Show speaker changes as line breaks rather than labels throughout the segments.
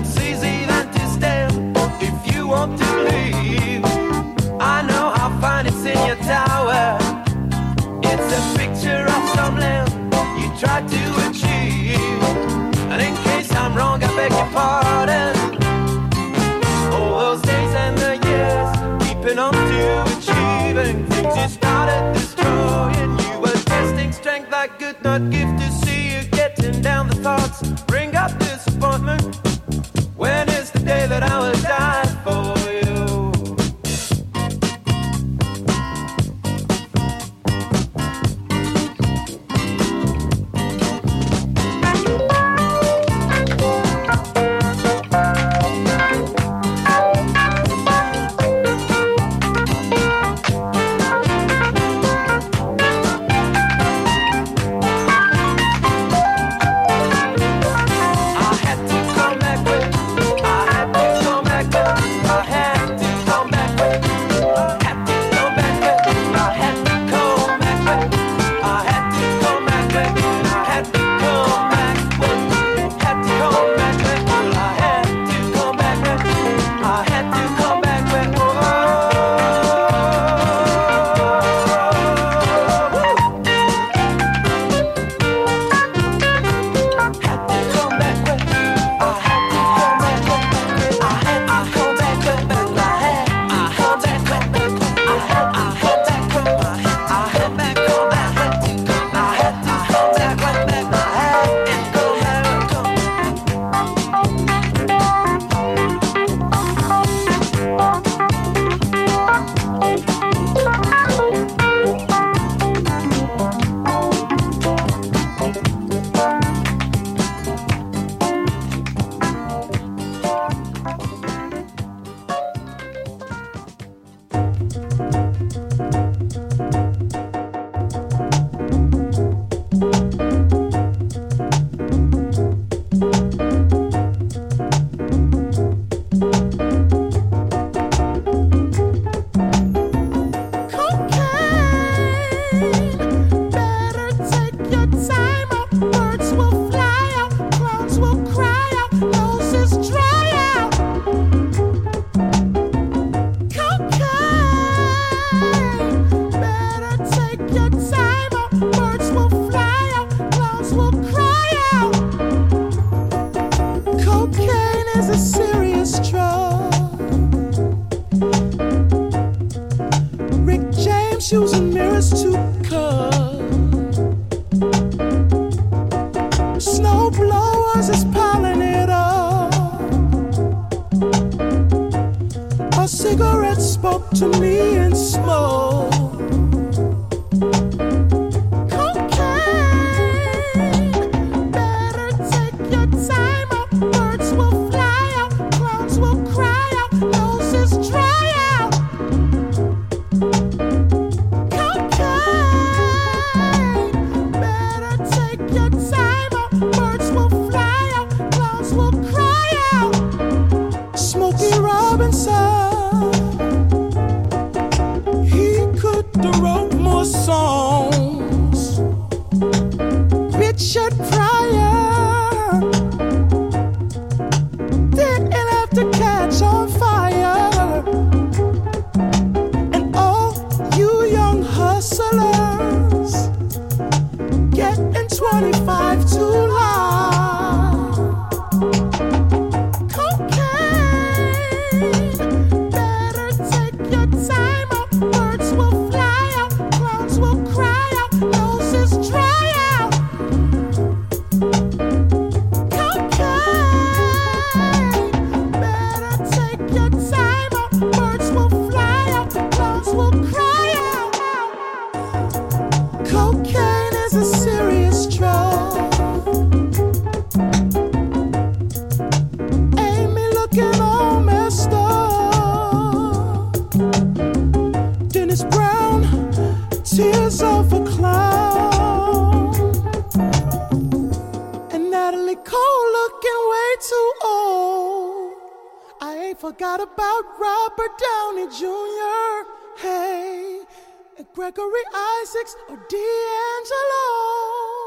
back
cigarettes spoke to me in smoke. tears of a clown. And Natalie Cole looking way too old. I ain't forgot about Robert Downey Jr. Hey, and Gregory Isaacs or D'Angelo.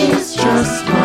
She's just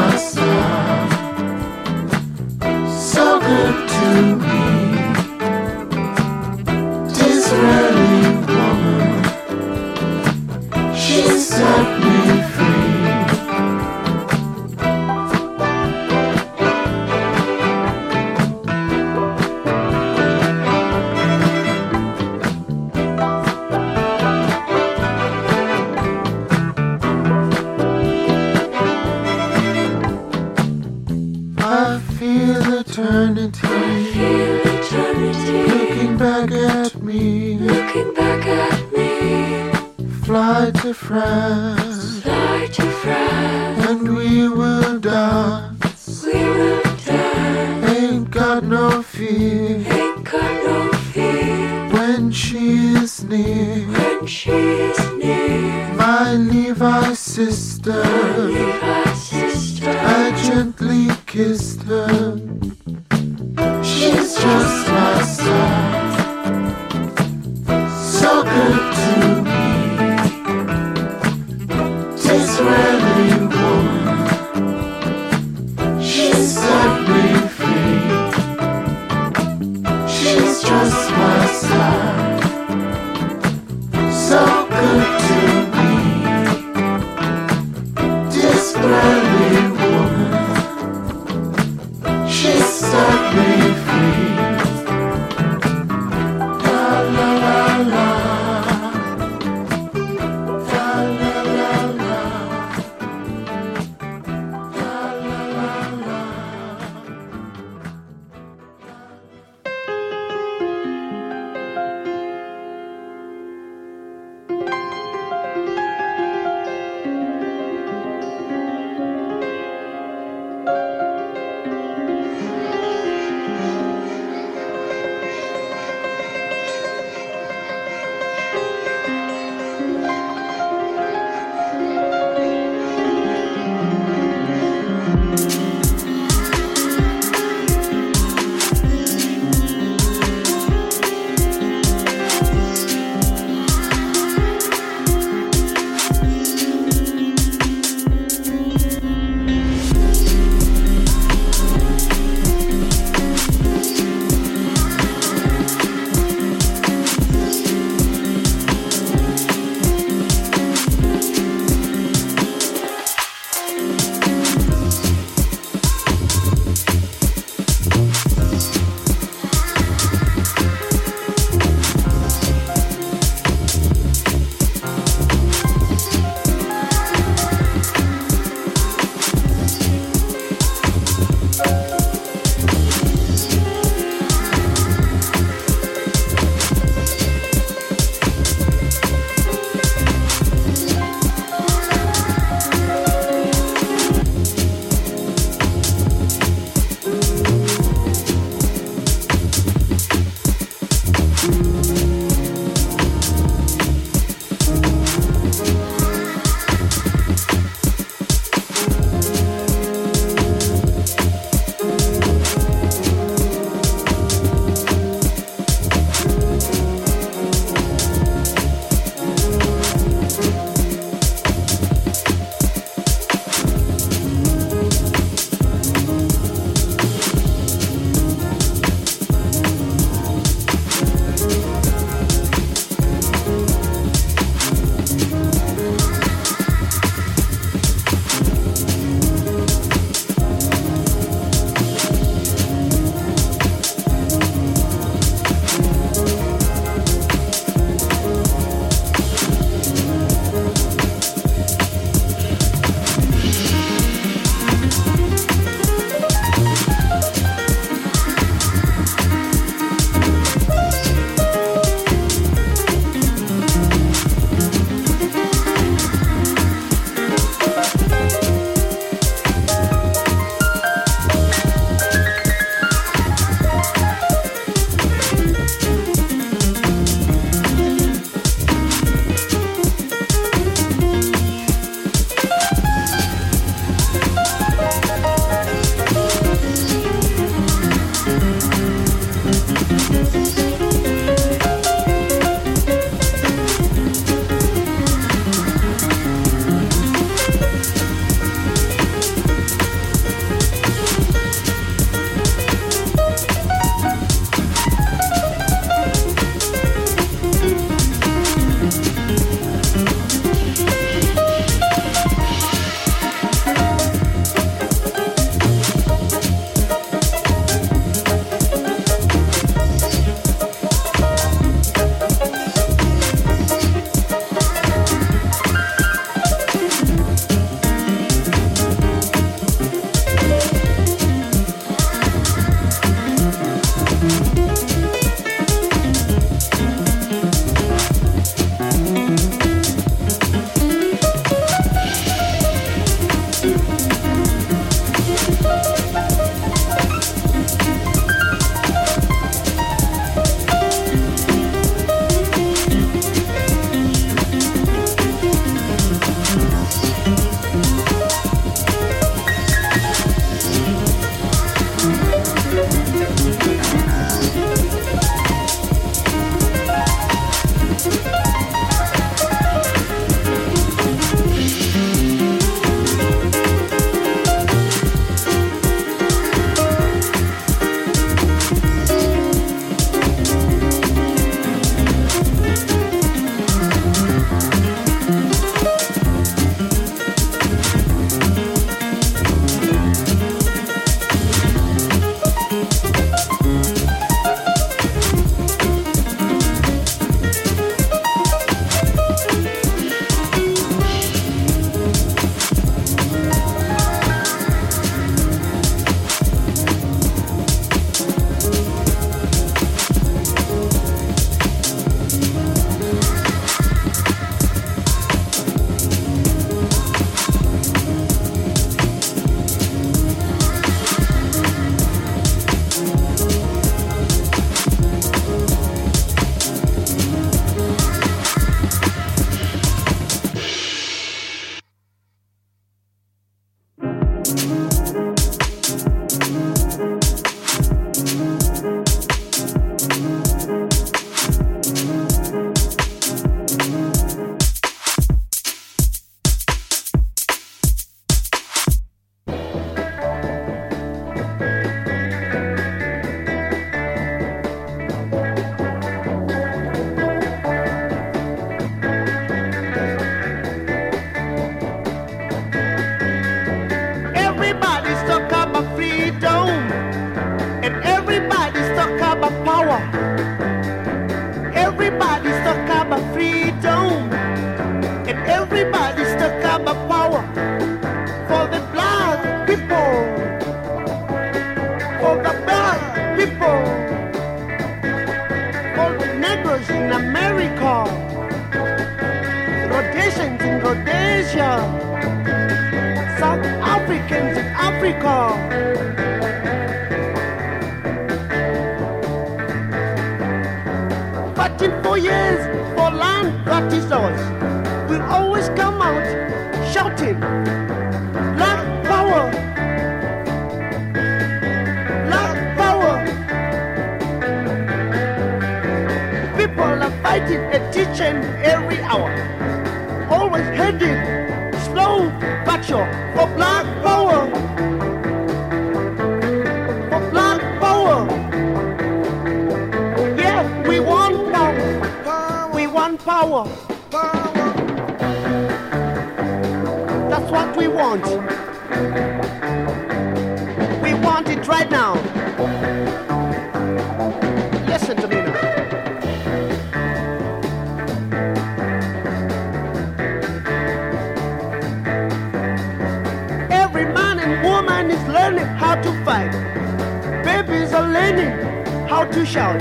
how to shout.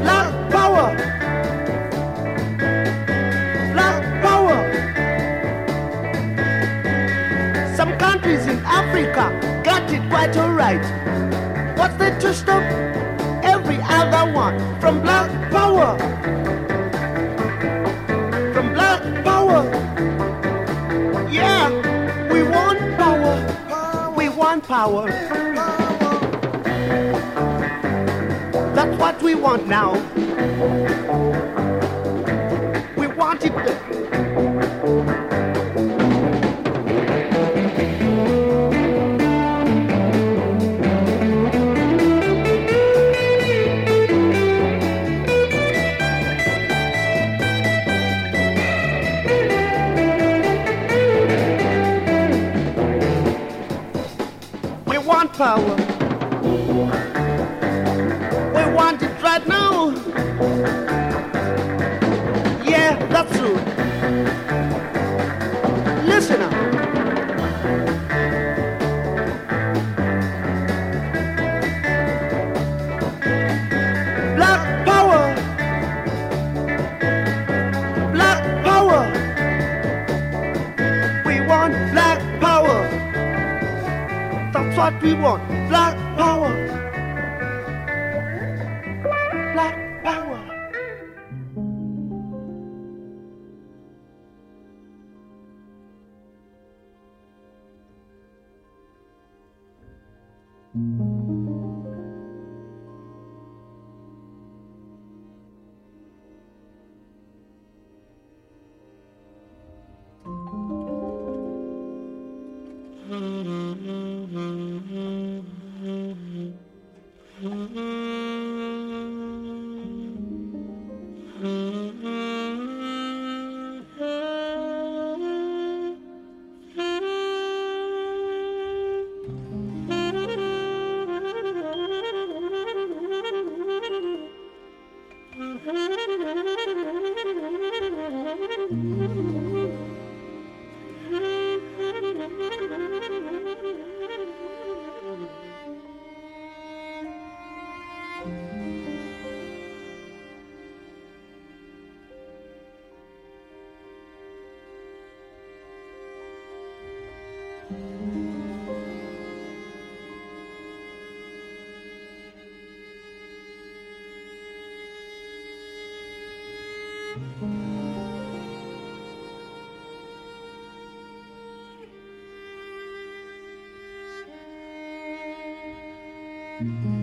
Black power! Black power! Some countries in Africa got it quite alright. What's the to stop every other one from black power? From black power! Yeah, we want power. We want power. we want now. We want it. We want power. we want. Mm-hmm.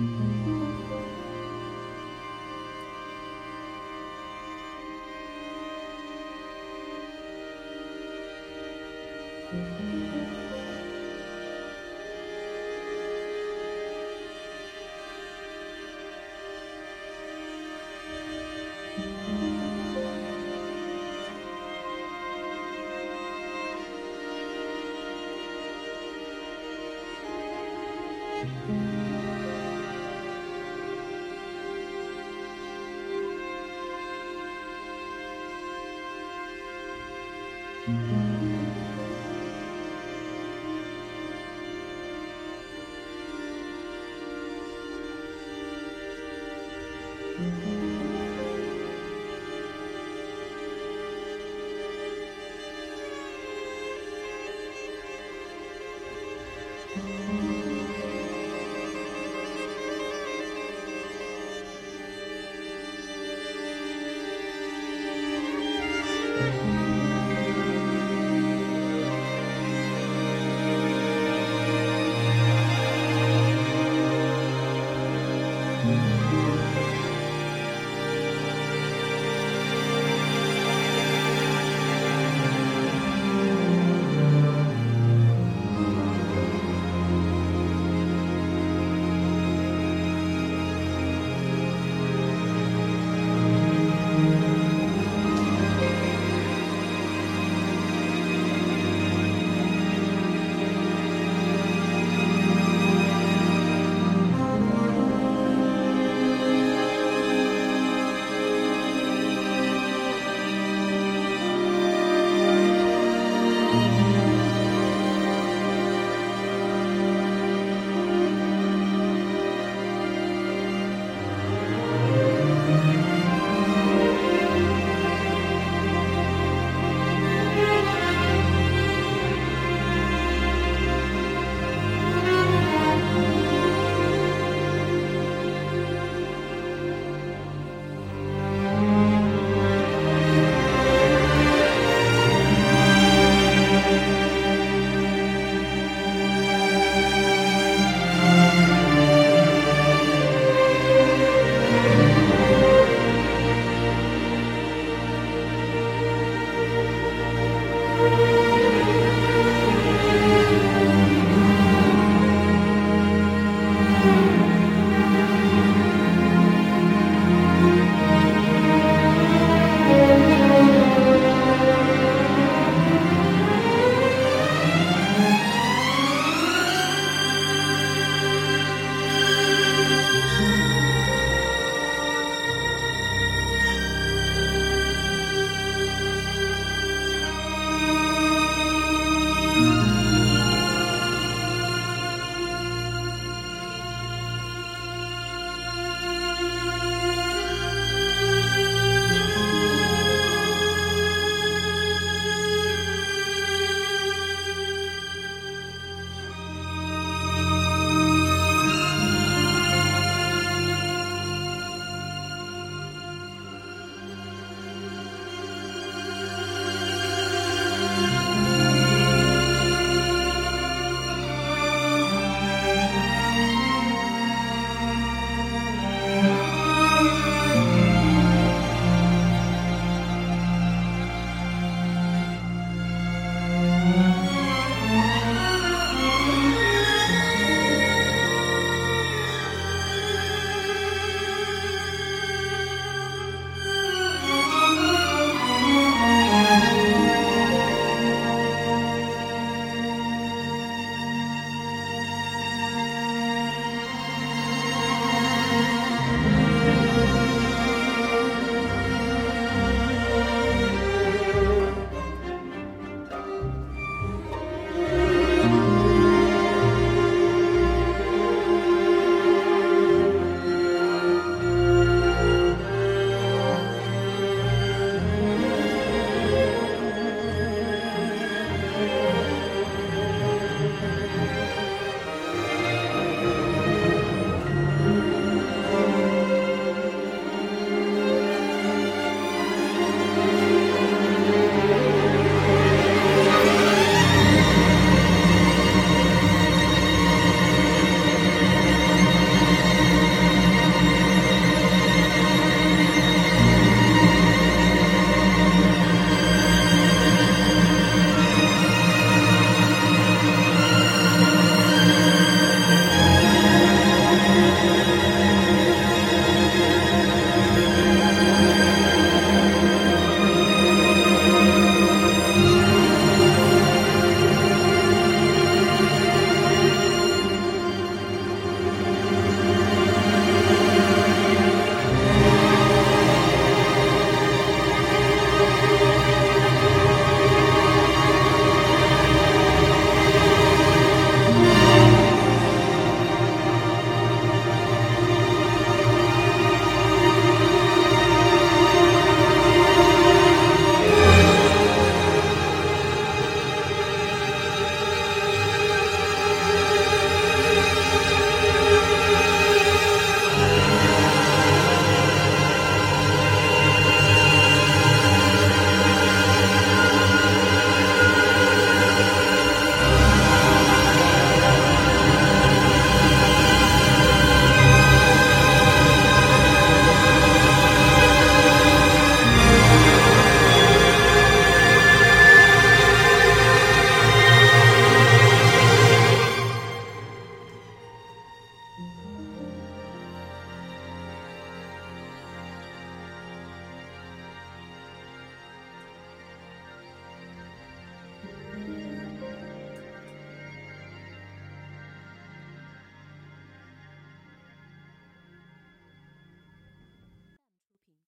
Mm-hmm.